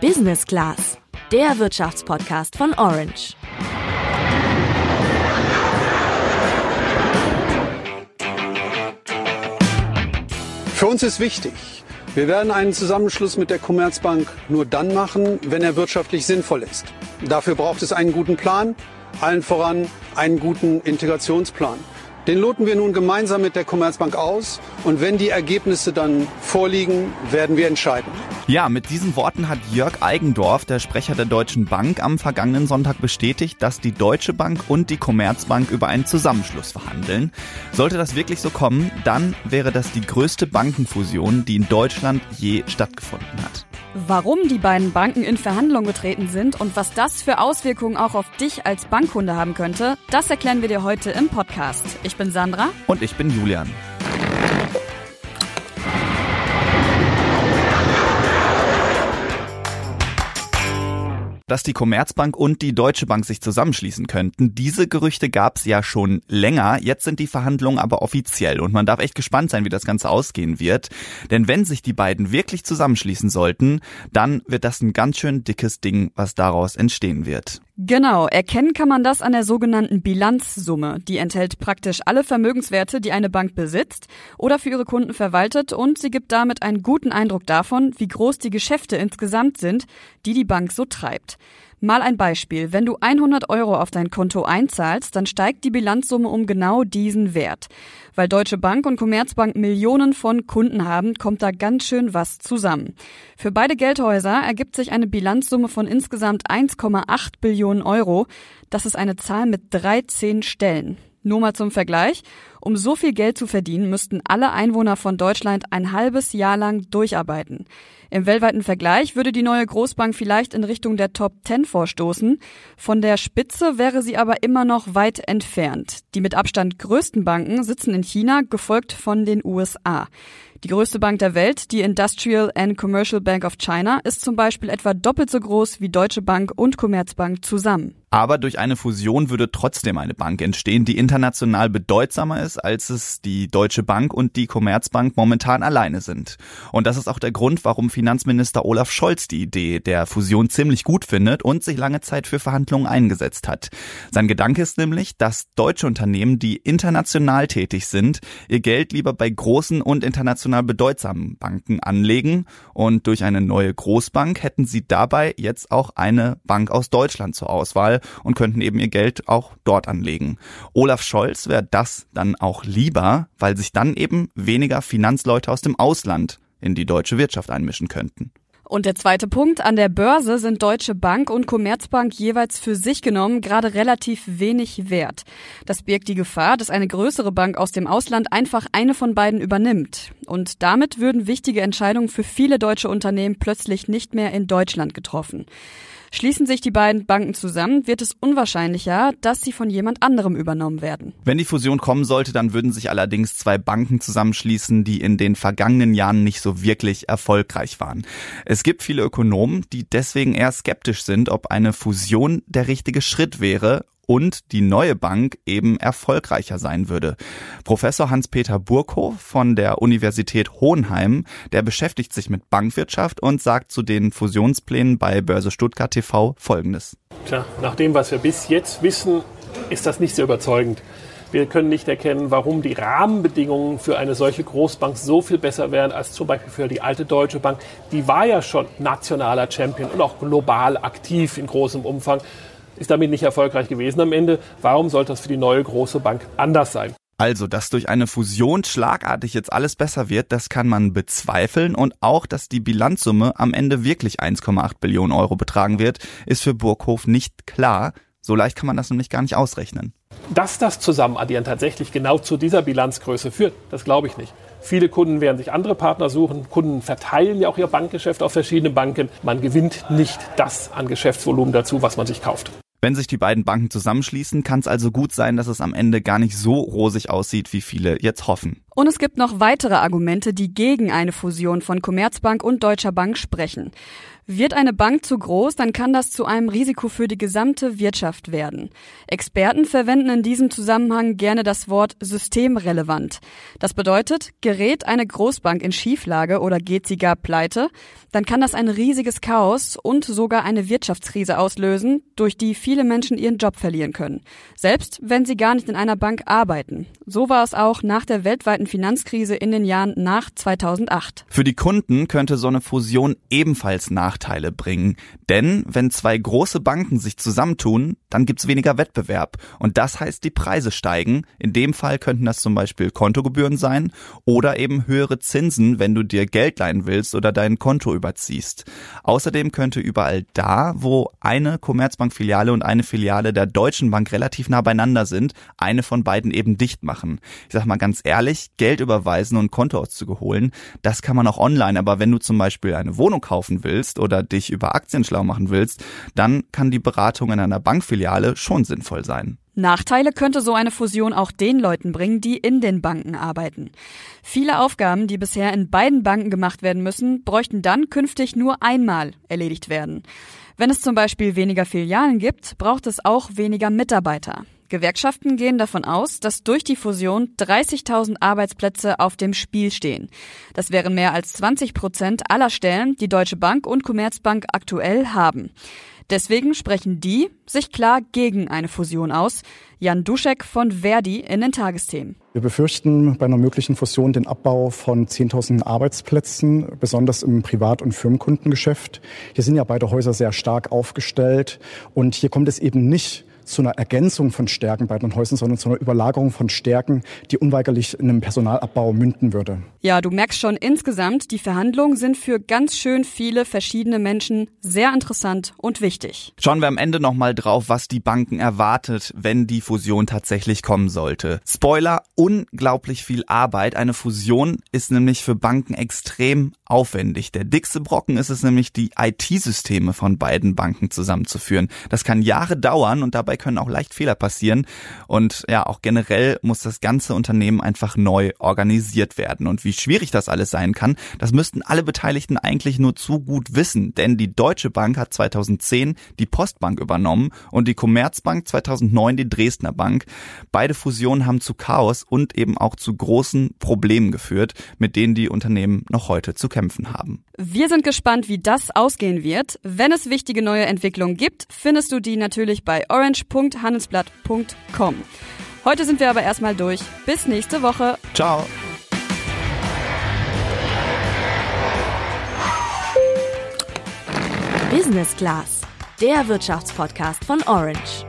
Business Class, der Wirtschaftspodcast von Orange. Für uns ist wichtig, wir werden einen Zusammenschluss mit der Commerzbank nur dann machen, wenn er wirtschaftlich sinnvoll ist. Dafür braucht es einen guten Plan, allen voran einen guten Integrationsplan. Den loten wir nun gemeinsam mit der Commerzbank aus und wenn die Ergebnisse dann vorliegen, werden wir entscheiden. Ja, mit diesen Worten hat Jörg Eigendorf, der Sprecher der Deutschen Bank, am vergangenen Sonntag bestätigt, dass die Deutsche Bank und die Commerzbank über einen Zusammenschluss verhandeln. Sollte das wirklich so kommen, dann wäre das die größte Bankenfusion, die in Deutschland je stattgefunden hat. Warum die beiden Banken in Verhandlungen getreten sind und was das für Auswirkungen auch auf dich als Bankkunde haben könnte, das erklären wir dir heute im Podcast. Ich bin Sandra. Und ich bin Julian. Dass die Commerzbank und die Deutsche Bank sich zusammenschließen könnten. Diese Gerüchte gab es ja schon länger. Jetzt sind die Verhandlungen aber offiziell und man darf echt gespannt sein, wie das Ganze ausgehen wird. Denn wenn sich die beiden wirklich zusammenschließen sollten, dann wird das ein ganz schön dickes Ding, was daraus entstehen wird. Genau, erkennen kann man das an der sogenannten Bilanzsumme. Die enthält praktisch alle Vermögenswerte, die eine Bank besitzt oder für ihre Kunden verwaltet und sie gibt damit einen guten Eindruck davon, wie groß die Geschäfte insgesamt sind, die die Bank so treibt. Mal ein Beispiel. Wenn du 100 Euro auf dein Konto einzahlst, dann steigt die Bilanzsumme um genau diesen Wert. Weil Deutsche Bank und Commerzbank Millionen von Kunden haben, kommt da ganz schön was zusammen. Für beide Geldhäuser ergibt sich eine Bilanzsumme von insgesamt 1,8 Billionen Euro. Das ist eine Zahl mit 13 Stellen. Nur mal zum Vergleich. Um so viel Geld zu verdienen, müssten alle Einwohner von Deutschland ein halbes Jahr lang durcharbeiten. Im weltweiten Vergleich würde die neue Großbank vielleicht in Richtung der Top 10 vorstoßen. Von der Spitze wäre sie aber immer noch weit entfernt. Die mit Abstand größten Banken sitzen in China, gefolgt von den USA. Die größte Bank der Welt, die Industrial and Commercial Bank of China, ist zum Beispiel etwa doppelt so groß wie Deutsche Bank und Commerzbank zusammen. Aber durch eine Fusion würde trotzdem eine Bank entstehen, die international bedeutsamer ist, als es die Deutsche Bank und die Commerzbank momentan alleine sind. Und das ist auch der Grund, warum Finanzminister Olaf Scholz die Idee der Fusion ziemlich gut findet und sich lange Zeit für Verhandlungen eingesetzt hat. Sein Gedanke ist nämlich, dass deutsche Unternehmen, die international tätig sind, ihr Geld lieber bei großen und international bedeutsamen Banken anlegen und durch eine neue Großbank hätten sie dabei jetzt auch eine Bank aus Deutschland zur Auswahl und könnten eben ihr Geld auch dort anlegen. Olaf Scholz wäre das dann auch lieber, weil sich dann eben weniger Finanzleute aus dem Ausland in die deutsche Wirtschaft einmischen könnten. Und der zweite Punkt, an der Börse sind Deutsche Bank und Commerzbank jeweils für sich genommen gerade relativ wenig wert. Das birgt die Gefahr, dass eine größere Bank aus dem Ausland einfach eine von beiden übernimmt. Und damit würden wichtige Entscheidungen für viele deutsche Unternehmen plötzlich nicht mehr in Deutschland getroffen. Schließen sich die beiden Banken zusammen, wird es unwahrscheinlicher, dass sie von jemand anderem übernommen werden. Wenn die Fusion kommen sollte, dann würden sich allerdings zwei Banken zusammenschließen, die in den vergangenen Jahren nicht so wirklich erfolgreich waren. Es gibt viele Ökonomen, die deswegen eher skeptisch sind, ob eine Fusion der richtige Schritt wäre und die neue Bank eben erfolgreicher sein würde. Professor Hans-Peter Burkhoff von der Universität Hohenheim, der beschäftigt sich mit Bankwirtschaft und sagt zu den Fusionsplänen bei Börse Stuttgart TV Folgendes. Tja, nach dem, was wir bis jetzt wissen, ist das nicht sehr überzeugend. Wir können nicht erkennen, warum die Rahmenbedingungen für eine solche Großbank so viel besser wären als zum Beispiel für die alte Deutsche Bank. Die war ja schon nationaler Champion und auch global aktiv in großem Umfang ist damit nicht erfolgreich gewesen am Ende. Warum sollte das für die neue große Bank anders sein? Also, dass durch eine Fusion schlagartig jetzt alles besser wird, das kann man bezweifeln und auch, dass die Bilanzsumme am Ende wirklich 1,8 Billionen Euro betragen wird, ist für Burghof nicht klar. So leicht kann man das nämlich gar nicht ausrechnen. Dass das Zusammenaddieren tatsächlich genau zu dieser Bilanzgröße führt, das glaube ich nicht. Viele Kunden werden sich andere Partner suchen. Kunden verteilen ja auch ihr Bankgeschäft auf verschiedene Banken. Man gewinnt nicht das an Geschäftsvolumen dazu, was man sich kauft. Wenn sich die beiden Banken zusammenschließen, kann es also gut sein, dass es am Ende gar nicht so rosig aussieht, wie viele jetzt hoffen. Und es gibt noch weitere Argumente, die gegen eine Fusion von Commerzbank und Deutscher Bank sprechen. Wird eine Bank zu groß, dann kann das zu einem Risiko für die gesamte Wirtschaft werden. Experten verwenden in diesem Zusammenhang gerne das Wort systemrelevant. Das bedeutet, gerät eine Großbank in Schieflage oder geht sie gar pleite, dann kann das ein riesiges Chaos und sogar eine Wirtschaftskrise auslösen, durch die viele Menschen ihren Job verlieren können. Selbst wenn sie gar nicht in einer Bank arbeiten. So war es auch nach der weltweiten Finanzkrise in den Jahren nach 2008. Für die Kunden könnte so eine Fusion ebenfalls nach Nachteile bringen. Denn wenn zwei große Banken sich zusammentun, dann gibt's weniger Wettbewerb. Und das heißt, die Preise steigen. In dem Fall könnten das zum Beispiel Kontogebühren sein oder eben höhere Zinsen, wenn du dir Geld leihen willst oder dein Konto überziehst. Außerdem könnte überall da, wo eine Commerzbank-Filiale und eine Filiale der Deutschen Bank relativ nah beieinander sind, eine von beiden eben dicht machen. Ich sag mal ganz ehrlich, Geld überweisen und Kontoauszüge holen, das kann man auch online, aber wenn du zum Beispiel eine Wohnung kaufen willst oder dich über Aktien schlau machen willst, dann kann die Beratung in einer Bankfiliale schon sinnvoll sein. Nachteile könnte so eine Fusion auch den Leuten bringen, die in den Banken arbeiten. Viele Aufgaben, die bisher in beiden Banken gemacht werden müssen, bräuchten dann künftig nur einmal erledigt werden. Wenn es zum Beispiel weniger Filialen gibt, braucht es auch weniger Mitarbeiter. Gewerkschaften gehen davon aus, dass durch die Fusion 30.000 Arbeitsplätze auf dem Spiel stehen. Das wären mehr als 20 Prozent aller Stellen, die Deutsche Bank und Commerzbank aktuell haben. Deswegen sprechen die sich klar gegen eine Fusion aus. Jan Duschek von Verdi in den Tagesthemen. Wir befürchten bei einer möglichen Fusion den Abbau von 10.000 Arbeitsplätzen, besonders im Privat- und Firmenkundengeschäft. Hier sind ja beide Häuser sehr stark aufgestellt und hier kommt es eben nicht zu einer Ergänzung von Stärken bei den Häusern, sondern zu einer Überlagerung von Stärken, die unweigerlich in einem Personalabbau münden würde. Ja, du merkst schon insgesamt, die Verhandlungen sind für ganz schön viele verschiedene Menschen sehr interessant und wichtig. Schauen wir am Ende nochmal drauf, was die Banken erwartet, wenn die Fusion tatsächlich kommen sollte. Spoiler, unglaublich viel Arbeit. Eine Fusion ist nämlich für Banken extrem aufwendig. Der dickste Brocken ist es nämlich, die IT-Systeme von beiden Banken zusammenzuführen. Das kann Jahre dauern und dabei können auch leicht Fehler passieren. Und ja, auch generell muss das ganze Unternehmen einfach neu organisiert werden. Und wie schwierig das alles sein kann, das müssten alle Beteiligten eigentlich nur zu gut wissen. Denn die Deutsche Bank hat 2010 die Postbank übernommen und die Commerzbank 2009 die Dresdner Bank. Beide Fusionen haben zu Chaos und eben auch zu großen Problemen geführt, mit denen die Unternehmen noch heute zu kämpfen haben. Wir sind gespannt, wie das ausgehen wird. Wenn es wichtige neue Entwicklungen gibt, findest du die natürlich bei orange www.handelsblatt.com. Heute sind wir aber erstmal durch. Bis nächste Woche. Ciao. Business Class, der Wirtschaftspodcast von Orange.